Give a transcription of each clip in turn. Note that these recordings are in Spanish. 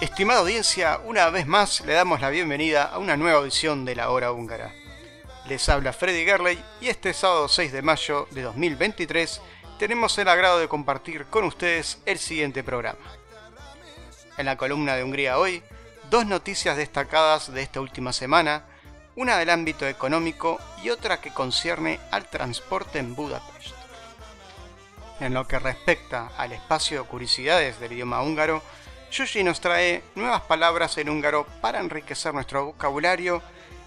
Estimada audiencia, una vez más le damos la bienvenida a una nueva edición de La Hora Húngara. Les habla Freddy Gerley y este sábado 6 de mayo de 2023 tenemos el agrado de compartir con ustedes el siguiente programa. En la columna de Hungría hoy, dos noticias destacadas de esta última semana, una del ámbito económico y otra que concierne al transporte en Budapest. En lo que respecta al espacio de curiosidades del idioma húngaro, Yushi nos trae nuevas palabras en húngaro para enriquecer nuestro vocabulario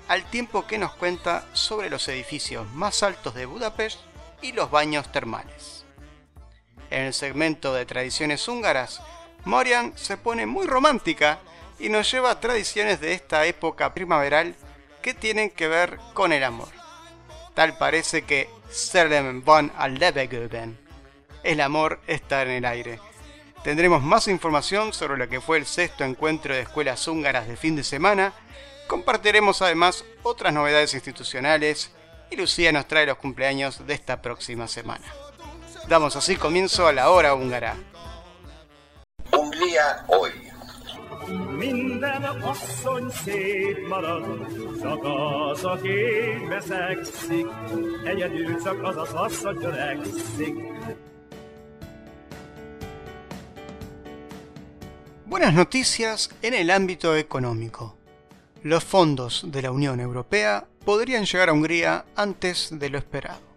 al tiempo que nos cuenta sobre los edificios más altos de Budapest y los baños termales. En el segmento de tradiciones húngaras, Morian se pone muy romántica y nos lleva a tradiciones de esta época primaveral que tienen que ver con el amor. Tal parece que Serlem van. El amor está en el aire. Tendremos más información sobre lo que fue el sexto encuentro de escuelas húngaras de fin de semana. Compartiremos además otras novedades institucionales y Lucía nos trae los cumpleaños de esta próxima semana. Damos así comienzo a la hora húngara. Hungría hoy. Minden asszony szép marad, csak az, aki veszekszik, egyedül csak az az asszony törekszik. Buenas noticias en el ámbito económico. Los fondos de la Unión Europea podrían llegar a Hungría antes de lo esperado.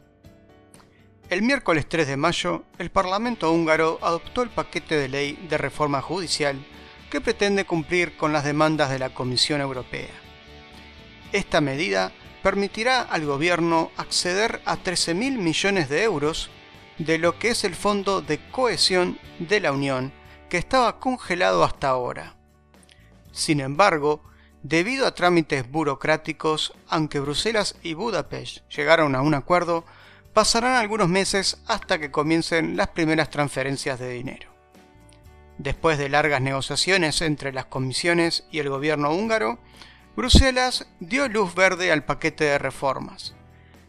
El miércoles 3 de mayo, el Parlamento húngaro adoptó el paquete de ley de reforma judicial que pretende cumplir con las demandas de la Comisión Europea. Esta medida permitirá al gobierno acceder a 13.000 millones de euros de lo que es el Fondo de Cohesión de la Unión, que estaba congelado hasta ahora. Sin embargo, debido a trámites burocráticos, aunque Bruselas y Budapest llegaron a un acuerdo, pasarán algunos meses hasta que comiencen las primeras transferencias de dinero. Después de largas negociaciones entre las comisiones y el gobierno húngaro, Bruselas dio luz verde al paquete de reformas.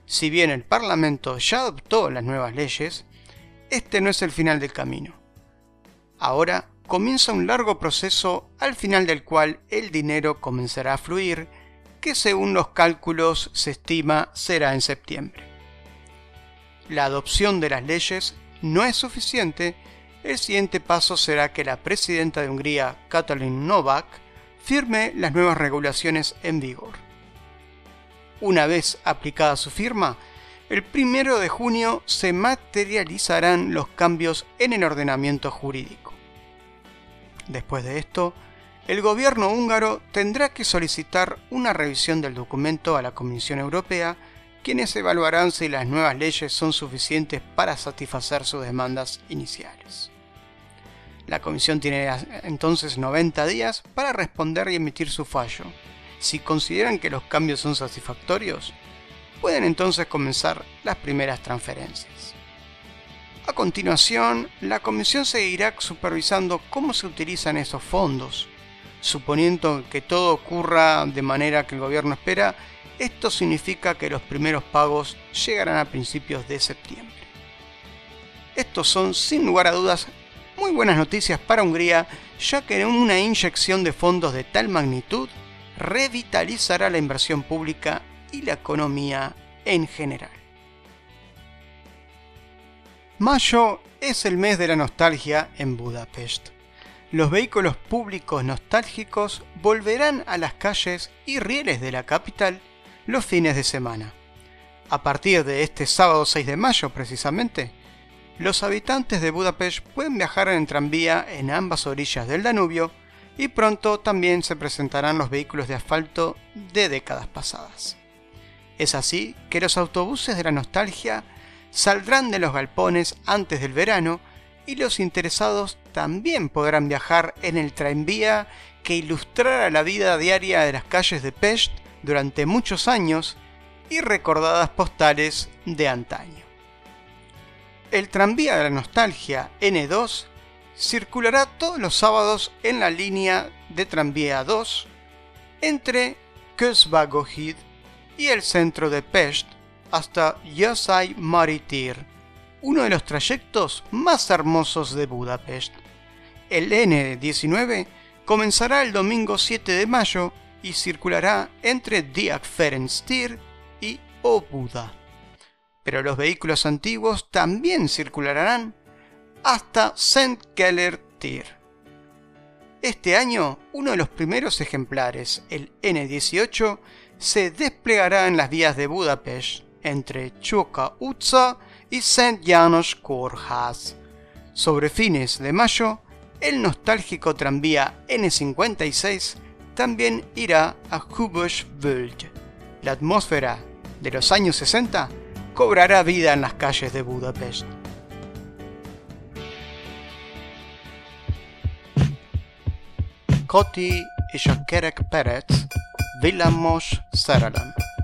Si bien el Parlamento ya adoptó las nuevas leyes, este no es el final del camino. Ahora comienza un largo proceso al final del cual el dinero comenzará a fluir, que según los cálculos se estima será en septiembre. La adopción de las leyes no es suficiente, el siguiente paso será que la presidenta de Hungría, Katalin Novak, firme las nuevas regulaciones en vigor. Una vez aplicada su firma, el primero de junio se materializarán los cambios en el ordenamiento jurídico. Después de esto, el gobierno húngaro tendrá que solicitar una revisión del documento a la Comisión Europea, quienes evaluarán si las nuevas leyes son suficientes para satisfacer sus demandas iniciales. La Comisión tiene entonces 90 días para responder y emitir su fallo. Si consideran que los cambios son satisfactorios, pueden entonces comenzar las primeras transferencias. A continuación, la Comisión seguirá supervisando cómo se utilizan esos fondos. Suponiendo que todo ocurra de manera que el gobierno espera, esto significa que los primeros pagos llegarán a principios de septiembre. Estos son, sin lugar a dudas, muy buenas noticias para Hungría, ya que una inyección de fondos de tal magnitud revitalizará la inversión pública y la economía en general. Mayo es el mes de la nostalgia en Budapest. Los vehículos públicos nostálgicos volverán a las calles y rieles de la capital los fines de semana. A partir de este sábado 6 de mayo precisamente, los habitantes de Budapest pueden viajar en tranvía en ambas orillas del Danubio y pronto también se presentarán los vehículos de asfalto de décadas pasadas. Es así que los autobuses de la nostalgia saldrán de los galpones antes del verano y los interesados también podrán viajar en el tranvía que ilustrará la vida diaria de las calles de Pest durante muchos años y recordadas postales de antaño. El tranvía de la nostalgia N2 circulará todos los sábados en la línea de tranvía 2 entre Kösbagohid y el centro de Pest hasta Yosai Maritir, uno de los trayectos más hermosos de Budapest. El N19 comenzará el domingo 7 de mayo y circulará entre Diak Ferenctir y Obuda. Pero los vehículos antiguos también circularán hasta St. Este año, uno de los primeros ejemplares, el N18, se desplegará en las vías de Budapest entre Chuka Utsa y St. Janos Korhas. Sobre fines de mayo, el nostálgico tranvía N56 también irá a Hubösvöld. La atmósfera de los años 60 cobrará vida en las calles de Budapest. Koti és a kerek villamos szerelem.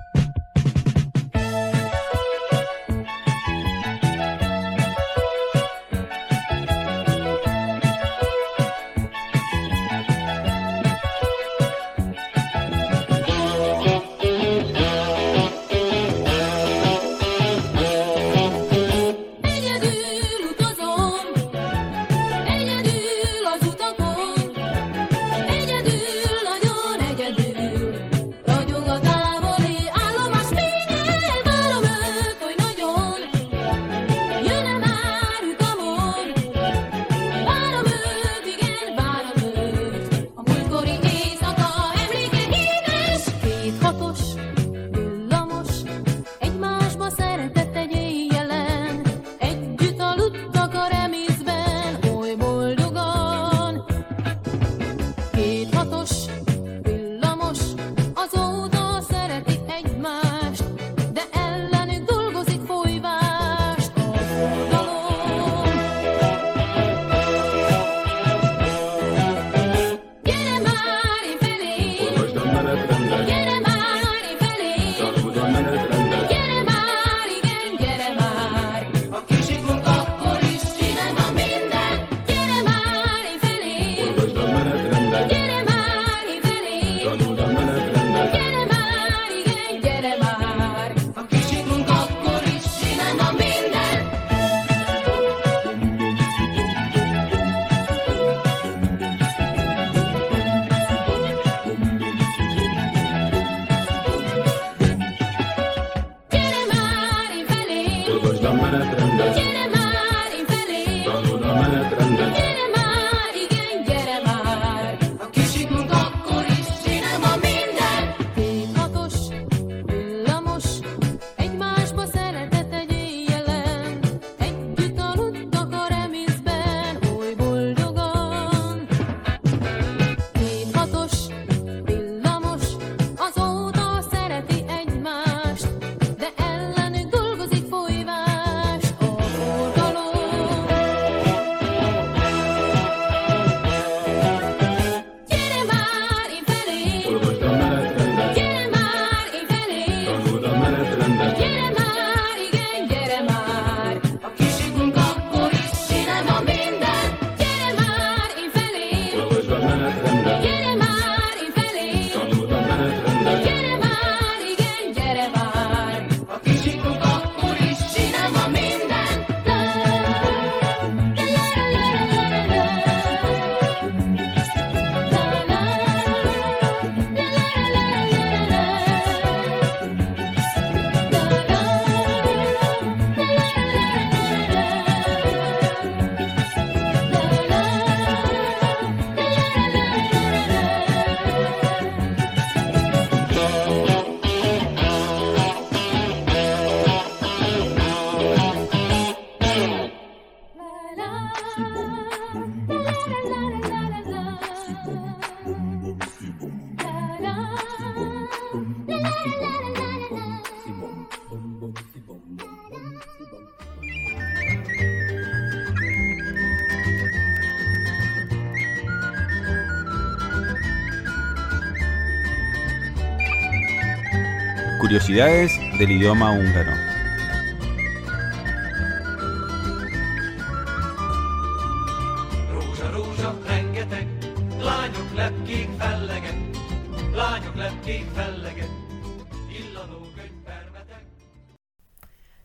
Curiosidades del idioma húngaro.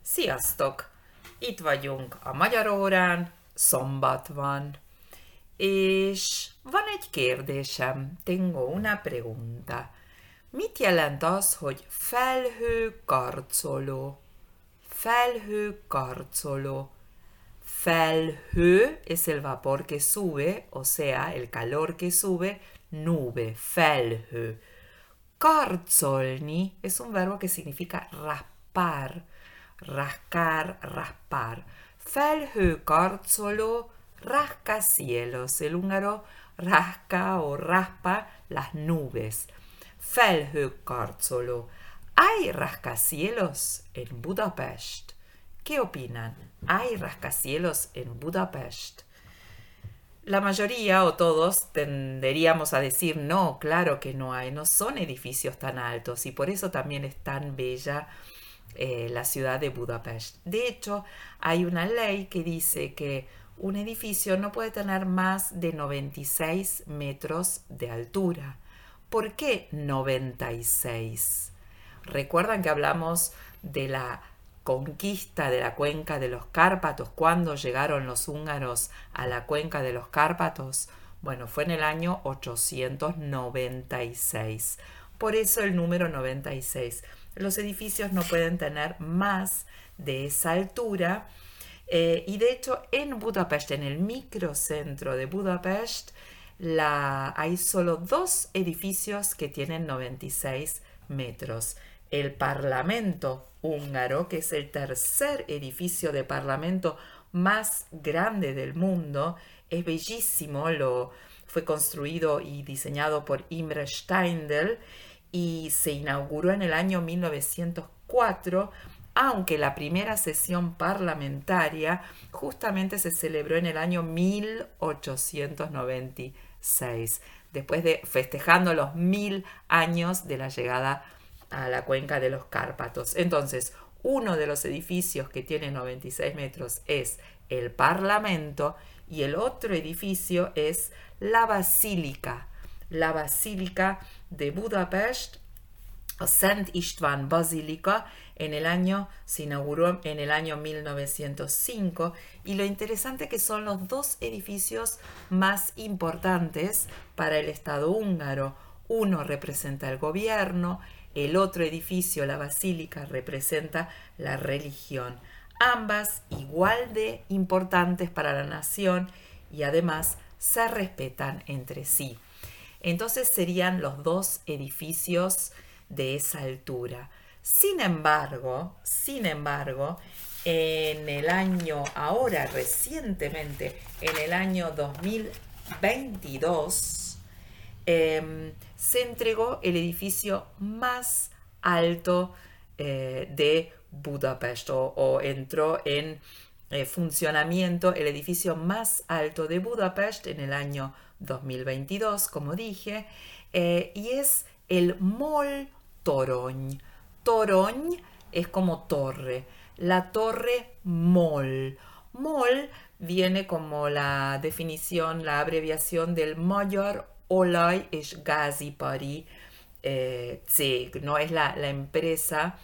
Sziasztok! Itt vagyunk a Magyar órán, szombat van, és van egy kérdésem. Tengo una pregunta. Mit jelent az, hogy felhő karcoló? Felhő karcoló. Felhő es el vapor que sube, o sea, el calor que sube, nube, felhő. Carzolni es un verbo que significa raspar, rascar, raspar. Felhő karcoló, rascacielos. El húngaro rasca o raspa las nubes. Felhő karcoló. ¿Hay rascacielos en Budapest? ¿Qué opinan? ¿Hay rascacielos en Budapest? La mayoría o todos tenderíamos a decir no, claro que no hay, no son edificios tan altos y por eso también es tan bella eh, la ciudad de Budapest. De hecho, hay una ley que dice que un edificio no puede tener más de 96 metros de altura. ¿Por qué 96? Recuerdan que hablamos de la conquista de la cuenca de los Cárpatos, cuando llegaron los húngaros a la cuenca de los Cárpatos. Bueno, fue en el año 896. Por eso el número 96. Los edificios no pueden tener más de esa altura. eh, y de hecho, en Budapest, en el microcentro de Budapest, hay solo dos edificios que tienen 96 metros. El Parlamento húngaro, que es el tercer edificio de parlamento más grande del mundo, es bellísimo, lo, fue construido y diseñado por Imre Steindl y se inauguró en el año 1904, aunque la primera sesión parlamentaria justamente se celebró en el año 1896, después de festejando los mil años de la llegada a la cuenca de los Cárpatos. Entonces, uno de los edificios que tiene 96 metros es el Parlamento y el otro edificio es la Basílica, la Basílica de Budapest, o Szent István Basílica, en el año, se inauguró en el año 1905 y lo interesante que son los dos edificios más importantes para el Estado húngaro. Uno representa el gobierno, el otro edificio, la basílica, representa la religión. Ambas igual de importantes para la nación y además se respetan entre sí. Entonces serían los dos edificios de esa altura. Sin embargo, sin embargo, en el año, ahora recientemente, en el año 2022, eh, se entregó el edificio más alto eh, de Budapest o, entró en eh, funcionamiento el edificio más alto de Budapest en el año 2022, como dije, eh, y es el Mol Torony. Torony es como torre, la torre Mol. Mol viene como la definición, la abreviación del Magyar Olaj és Gázipari eh, Cég, ¿no? Es la, la empresa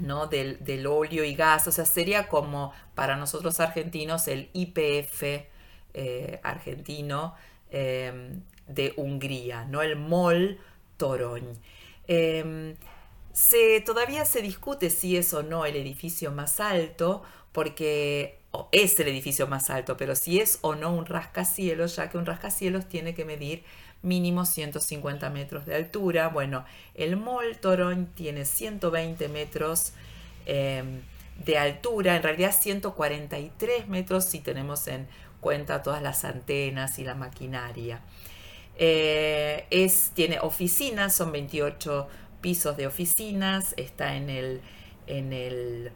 ¿no? Del, del, óleo y gas, o sea, sería como para nosotros argentinos el IPF eh, argentino eh, de Hungría, ¿no? El MOL Toroñ. Eh, se, todavía se discute si es o no el edificio más alto, porque es el edificio más alto, pero si es o no un rascacielos, ya que un rascacielos tiene que medir mínimo 150 metros de altura. Bueno, el Mol Torón tiene 120 metros eh, de altura, en realidad 143 metros si tenemos en cuenta todas las antenas y la maquinaria. Eh, es, tiene oficinas, son 28 pisos de oficinas, está en el, en el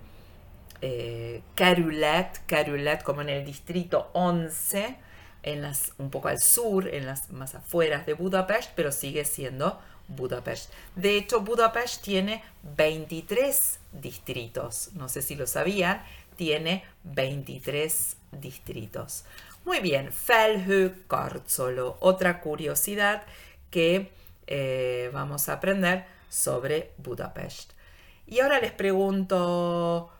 eh, Carulet, como en el distrito 11, en las, un poco al sur, en las más afueras de Budapest, pero sigue siendo Budapest. De hecho, Budapest tiene 23 distritos. No sé si lo sabían, tiene 23 distritos. Muy bien, Felhő Karcoló. Otra curiosidad que eh, vamos a aprender sobre Budapest. Y ahora les pregunto,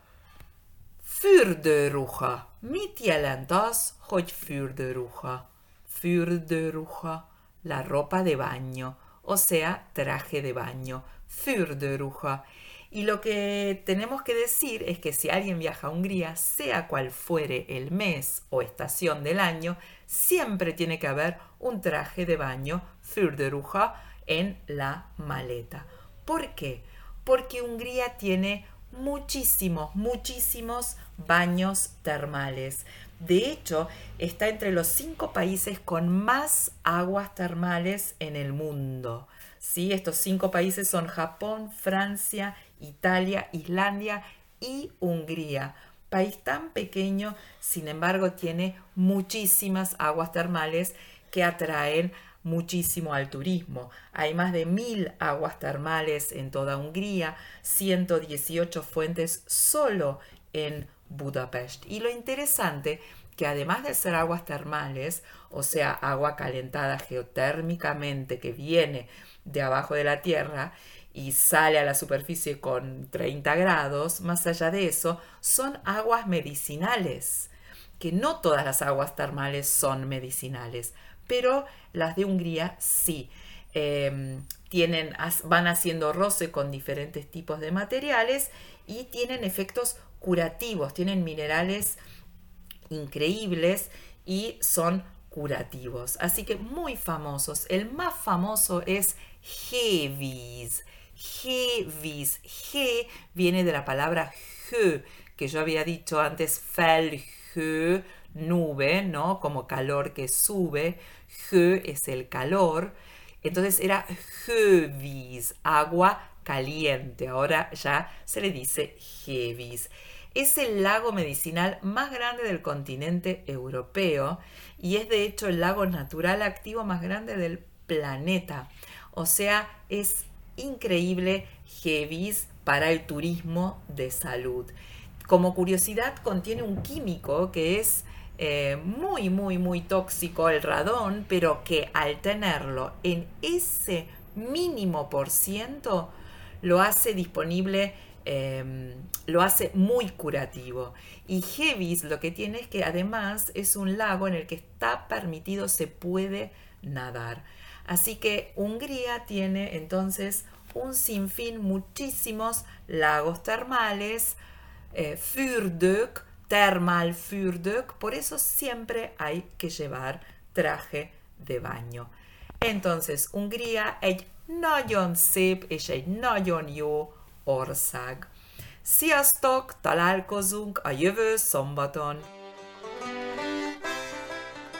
fürdőruha. Mit jelent az, hogy fürdőruha? Fürdőruha, la ropa de baño, o sea, traje de baño. Fürdőruha. Y lo que tenemos que decir es que si alguien viaja a Hungría, sea cual fuere el mes o estación del año, siempre tiene que haber un traje de baño, fürdőruha, en la maleta. ¿Por qué? Porque Hungría tiene muchísimos, muchísimos baños termales. De hecho, está entre los cinco países con más aguas termales en el mundo. ¿sí? Estos cinco países son Japón, Francia, Italia, Islandia y Hungría. País tan pequeño, sin embargo, tiene muchísimas aguas termales que atraen muchísimo al turismo. Hay más de mil aguas termales en toda Hungría, 118 fuentes solo en Budapest. Y lo interesante que además de ser aguas termales, o sea, agua calentada geotérmicamente que viene de abajo de la tierra y sale a la superficie con 30 grados, más allá de eso, son aguas medicinales, que no todas las aguas termales son medicinales, pero las de Hungría sí. Eh, tienen, van haciendo roce con diferentes tipos de materiales y tienen efectos curativos, tienen minerales increíbles y son curativos. Así que muy famosos. El más famoso es Hevis. Hevis. G viene de la palabra hö, que yo había dicho antes, felhö, nube, ¿no? Como calor que sube. Hö es el calor. Entonces era Hevis, agua caliente. Ahora ya se le dice Hevis. Es el lago medicinal más grande del continente europeo y es de hecho el lago natural activo más grande del planeta. O sea, es increíble Hevis para el turismo de salud. Como curiosidad, contiene un químico que es eh, muy, muy, muy tóxico, el radón, pero que al tenerlo en ese mínimo por ciento, lo hace disponible, eh, lo hace muy curativo. Y Hevis lo que tiene es que además es un lago en el que está permitido, se puede nadar. Así que Hungría tiene entonces un sinfín, muchísimos lagos termales, eh, fürdők, termalfürdők, por eso siempre hay que llevar traje de baño. Entonces, Hungría egy nagyon szép és egy nagyon jó ország. Sziasztok, találkozunk a jövő szombaton!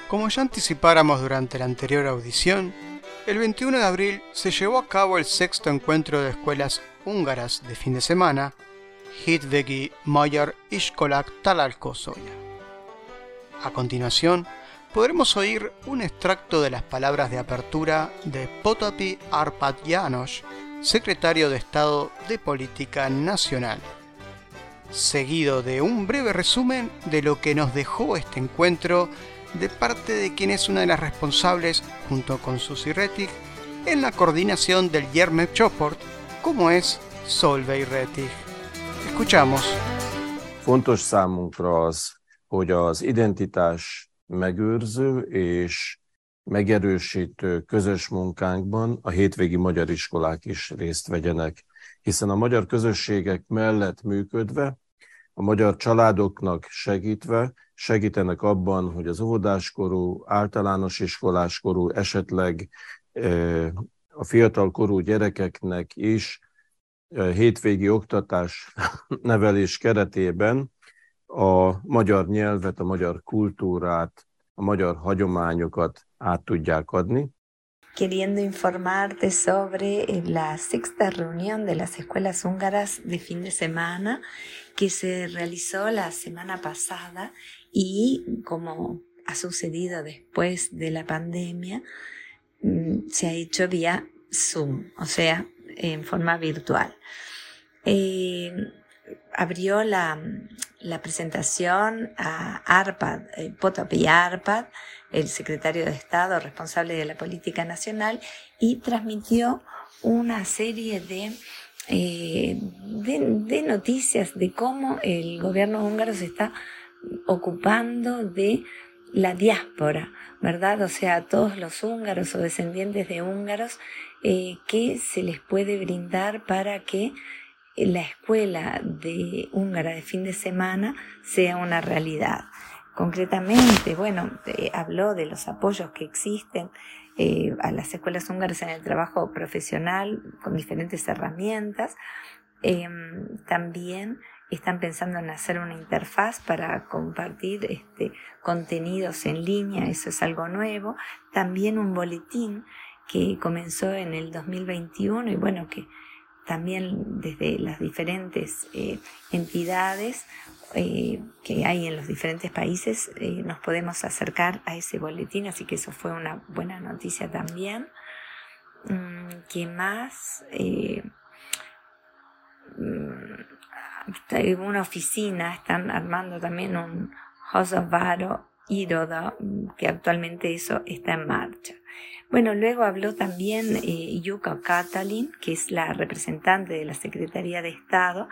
Como ya anticipáramos durante la anterior audición, el 21 de abril se llevó a cabo el sexto encuentro de escuelas húngaras de fin de semana, Hitvegi Magyar Iskolák Talalkosoya. A continuación, podremos oír un extracto de las palabras de apertura de Potapi Arpad János, secretario de Estado de Política Nacional, seguido de un breve resumen de lo que nos dejó este encuentro de parte de quien es una de las responsables, junto con Susi Rettig, en la coordinación del Yerme Choport, como es Solveig Rettig. Escuchamos. Fontos számunkra az, hogy az identitás megőrző és megerősítő közös munkánkban a hétvégi magyar iskolák is részt vegyenek, hiszen a magyar közösségek mellett működve, a magyar családoknak segítve segítenek abban, hogy az óvodáskorú, általános iskoláskorú, esetleg eh, a fiatalkorú gyerekeknek is hétvégi oktatás nevelés keretében a magyar nyelvet, a magyar kultúrát, a magyar hagyományokat át tudják adni. queriendo informarte sobre la sexta reunión de las escuelas húngaras de fin de semana que se realizó la semana pasada y como ha sucedido después de la pandemia, mm, se ha hecho vía Zoom, o sea, en forma virtual. Eh, abrió la, la, presentación a Arpad, eh, Potapi Arpad, el secretario de Estado responsable de la política nacional, y transmitió una serie de, eh, de, de noticias de cómo el gobierno húngaro se está ocupando de la diáspora, ¿verdad? O sea, todos los húngaros o descendientes de húngaros eh, que se les puede brindar para que la escuela de húngara de fin de semana sea una realidad. Concretamente, bueno, habló de los apoyos que existen eh, a las escuelas húngaras en el trabajo profesional con diferentes herramientas. Em, también están pensando en hacer una interfaz para compartir este, contenidos en línea, eso es algo nuevo. También un boletín que comenzó en el 2021 y bueno, que también desde las diferentes eh, entidades eh, que hay en los diferentes países eh, nos podemos acercar a ese boletín, así que eso fue una buena noticia también. Mm, ¿Qué más? Una oficina están armando también un Hosovaro Iroda, que actualmente eso está en marcha. Bueno, luego habló también eh, Yuka Katalin, que es la representante de la Secretaría de Estado,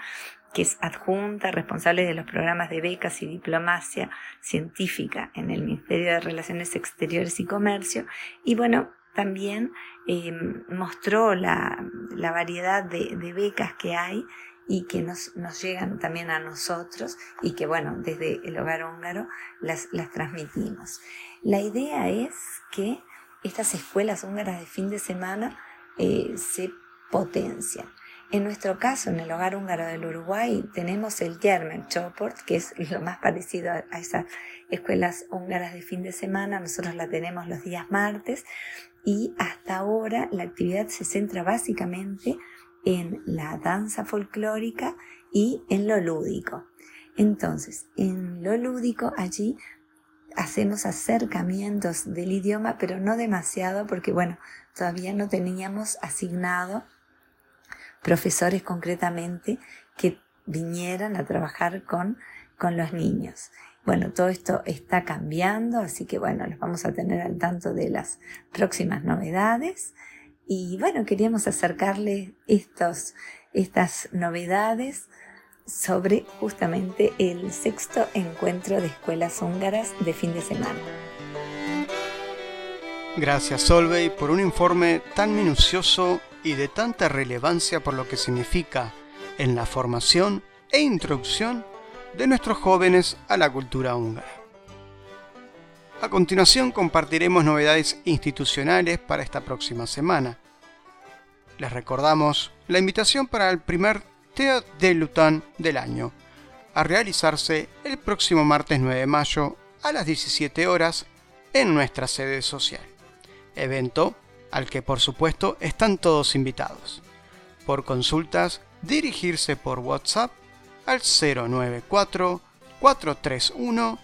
que es adjunta, responsable de los programas de becas y diplomacia científica en el Ministerio de Relaciones Exteriores y Comercio. Y bueno, también eh, mostró la, la variedad de, de becas que hay y que nos, nos, llegan también a nosotros y que, bueno, desde el hogar húngaro las, las transmitimos. La idea es que estas escuelas húngaras de fin de semana eh, se potencian. En nuestro caso, en el hogar húngaro del Uruguay, tenemos el German Choport, que es lo más parecido a, esas escuelas húngaras de fin de semana. Nosotros la tenemos los días martes y hasta ahora la actividad se centra básicamente en la danza folclórica y en lo lúdico. Entonces, en lo lúdico allí hacemos acercamientos del idioma, pero no demasiado porque, bueno, todavía no teníamos asignado profesores concretamente que vinieran a trabajar con, con los niños. Bueno, todo esto está cambiando, así que bueno, los vamos a tener al tanto de las próximas novedades. Y bueno, queríamos acercarle estos, estas novedades sobre justamente el sexto encuentro de escuelas húngaras de fin de semana. Gracias Solvey por un informe tan minucioso y de tanta relevancia por lo que significa en la formación e introducción de nuestros jóvenes a la cultura húngara. A continuación compartiremos novedades institucionales para esta próxima semana. Les recordamos la invitación para el primer Teo de Lután del año, a realizarse el próximo martes 9 de mayo a las 17 horas en nuestra sede social. Evento al que por supuesto están todos invitados. Por consultas, dirigirse por WhatsApp al 094 431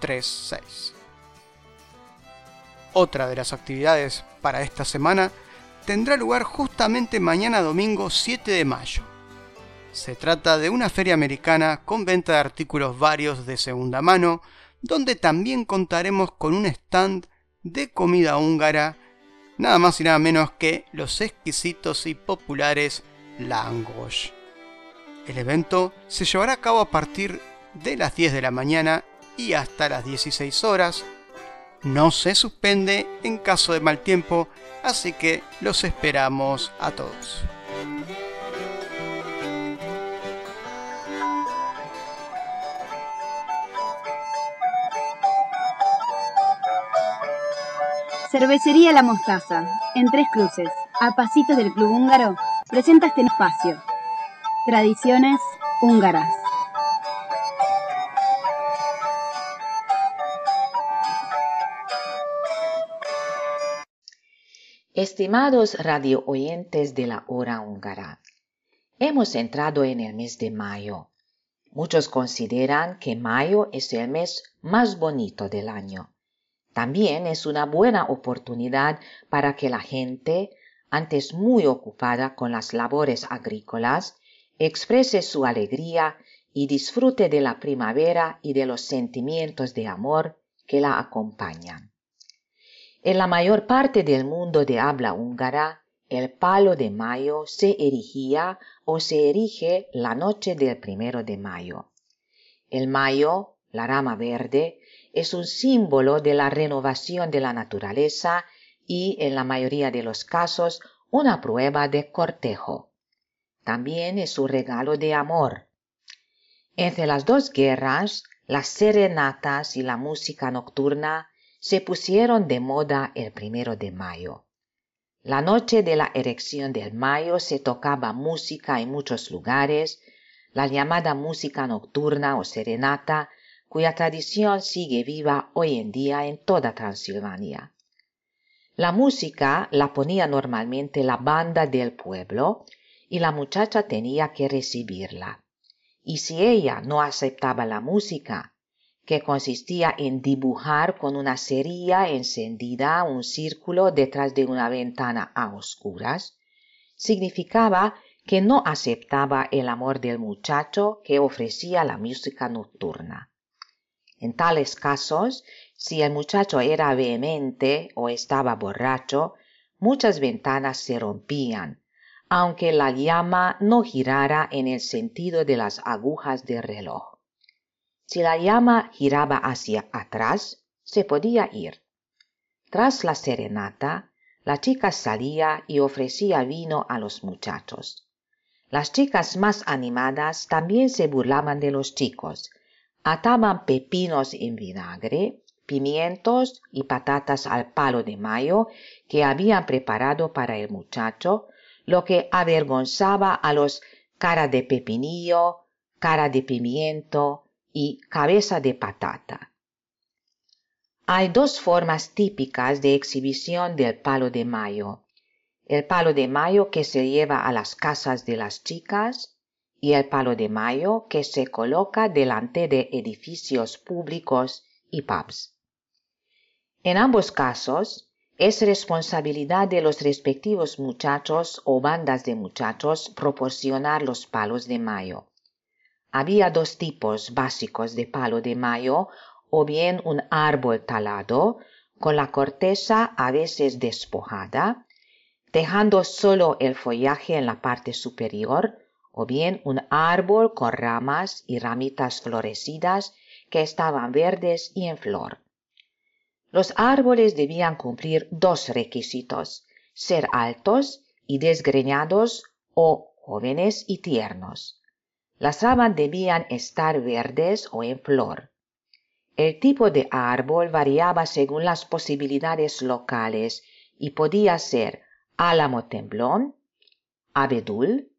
036. Otra de las actividades para esta semana tendrá lugar justamente mañana domingo 7 de mayo. Se trata de una feria americana con venta de artículos varios de segunda mano, donde también contaremos con un stand de comida húngara, nada más y nada menos que los exquisitos y populares langos. El evento se llevará a cabo a partir de las 10 de la mañana y hasta las 16 horas. No se suspende en caso de mal tiempo, así que los esperamos a todos. Cervecería La Mostaza, en Tres Cruces, a pasitos del Club Húngaro, presenta este espacio. Tradiciones húngaras. Estimados radio oyentes de la hora húngara, hemos entrado en el mes de mayo. Muchos consideran que mayo es el mes más bonito del año. También es una buena oportunidad para que la gente antes muy ocupada con las labores agrícolas, exprese su alegría y disfrute de la primavera y de los sentimientos de amor que la acompañan. En la mayor parte del mundo de habla húngara, el palo de mayo se erigía o se erige la noche del primero de mayo. El mayo, la rama verde, es un símbolo de la renovación de la naturaleza y, en la mayoría de los casos, una prueba de cortejo. También es un regalo de amor. Entre las dos guerras, las serenatas y la música nocturna se pusieron de moda el primero de mayo. La noche de la erección del mayo se tocaba música en muchos lugares, la llamada música nocturna o serenata, cuya tradición sigue viva hoy en día en toda Transilvania. La música la ponía normalmente la banda del pueblo y la muchacha tenía que recibirla. Y si ella no aceptaba la música, que consistía en dibujar con una cerilla encendida un círculo detrás de una ventana a oscuras, significaba que no aceptaba el amor del muchacho que ofrecía la música nocturna. En tales casos, si el muchacho era vehemente o estaba borracho, muchas ventanas se rompían, aunque la llama no girara en el sentido de las agujas del reloj. Si la llama giraba hacia atrás, se podía ir. Tras la serenata, la chica salía y ofrecía vino a los muchachos. Las chicas más animadas también se burlaban de los chicos, ataban pepinos en vinagre, pimientos y patatas al palo de mayo que habían preparado para el muchacho, lo que avergonzaba a los cara de pepinillo, cara de pimiento y cabeza de patata. Hay dos formas típicas de exhibición del palo de mayo. El palo de mayo que se lleva a las casas de las chicas y el palo de mayo que se coloca delante de edificios públicos y pubs. En ambos casos, es responsabilidad de los respectivos muchachos o bandas de muchachos proporcionar los palos de mayo. Había dos tipos básicos de palo de mayo, o bien un árbol talado, con la corteza a veces despojada, dejando solo el follaje en la parte superior, o bien un árbol con ramas y ramitas florecidas que estaban verdes y en flor. Los árboles debían cumplir dos requisitos, ser altos y desgreñados o jóvenes y tiernos. Las ramas debían estar verdes o en flor. El tipo de árbol variaba según las posibilidades locales y podía ser álamo temblón, abedul,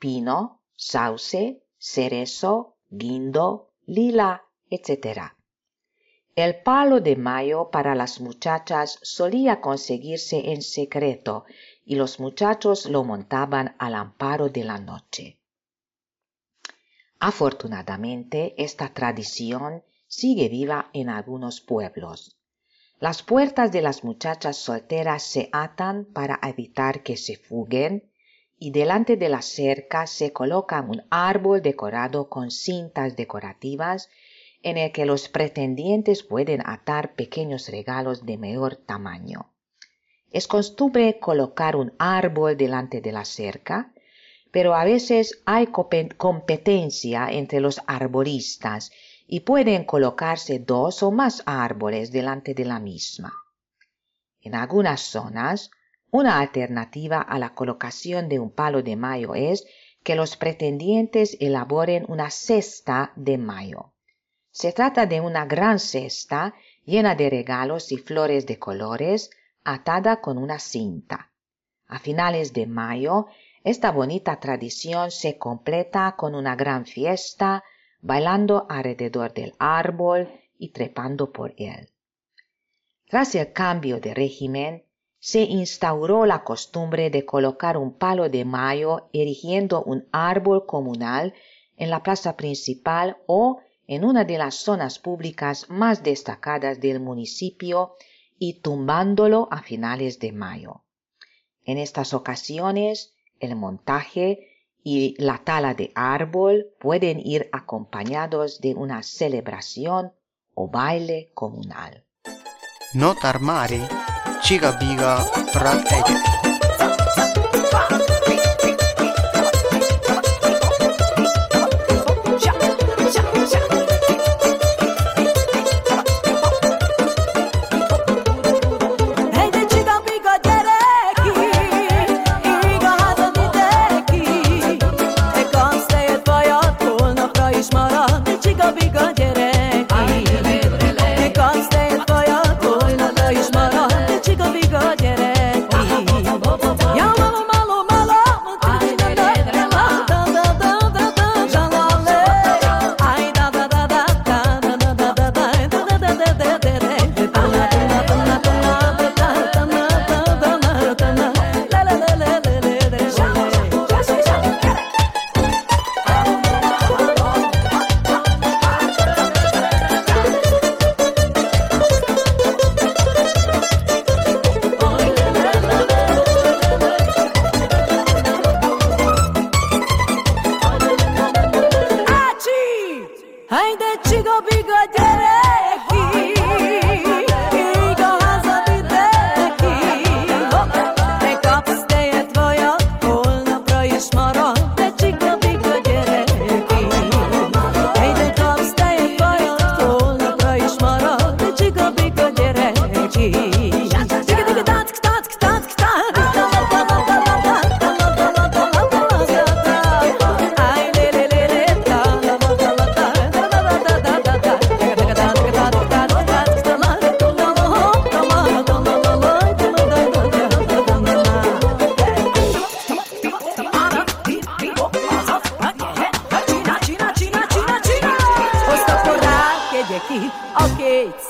pino, sauce, cerezo, guindo, lila, etc. El palo de mayo para las muchachas solía conseguirse en secreto y los muchachos lo montaban al amparo de la noche. Afortunadamente, esta tradición sigue viva en algunos pueblos. Las puertas de las muchachas solteras se atan para evitar que se fuguen y delante de la cerca se coloca un árbol decorado con cintas decorativas en el que los pretendientes pueden atar pequeños regalos de mayor tamaño. Es costumbre colocar un árbol delante de la cerca, pero a veces hay competencia entre los arboristas y pueden colocarse dos o más árboles delante de la misma. En algunas zonas, una alternativa a la colocación de un palo de mayo es que los pretendientes elaboren una cesta de mayo. Se trata de una gran cesta llena de regalos y flores de colores, atada con una cinta. A finales de mayo, esta bonita tradición se completa con una gran fiesta, bailando alrededor del árbol y trepando por él. Tras el cambio de régimen, se instauró la costumbre de colocar un palo de mayo erigiendo un árbol comunal en la plaza principal o en una de las zonas públicas más destacadas del municipio y tumbándolo a finales de mayo. En estas ocasiones, el montaje y la tala de árbol pueden ir acompañados de una celebración o baile comunal.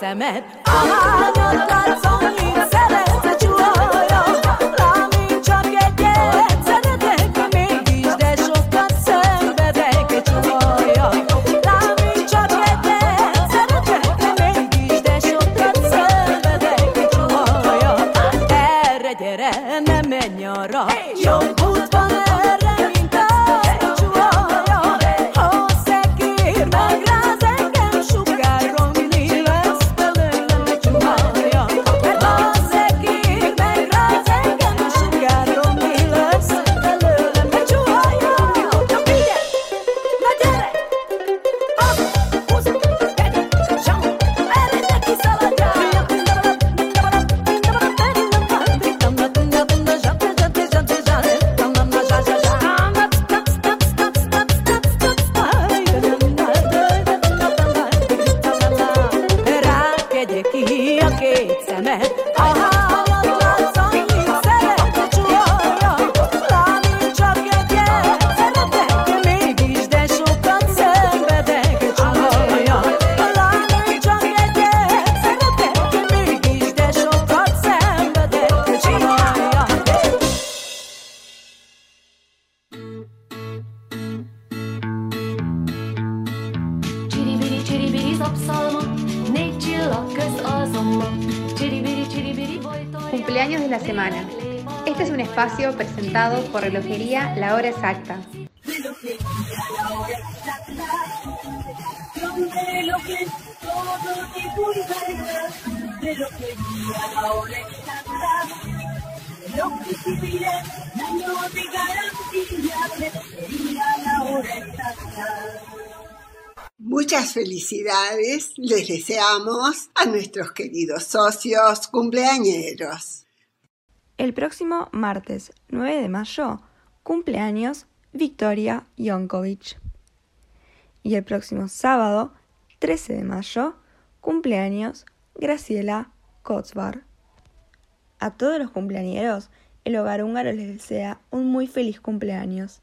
se med. Aha, not that song por Relojería La Hora Exacta. Muchas felicidades les deseamos a nuestros queridos socios cumpleañeros. El próximo martes 9 de mayo, cumpleaños Victoria Jonkovic. Y el próximo sábado 13 de mayo, cumpleaños Graciela Kotzbar. A todos los cumpleañeros, el hogar húngaro les desea un muy feliz cumpleaños.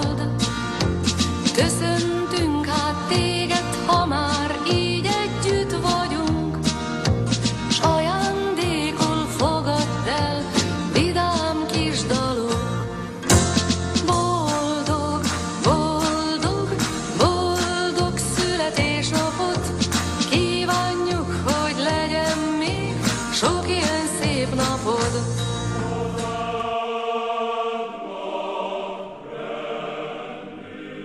Köszöntünk hát téged, ha már így együtt vagyunk, s ajándékul fogadd el vidám kis dalok. Boldog, boldog, boldog születésnapot kívánjuk, hogy legyen még sok ilyen szép napod.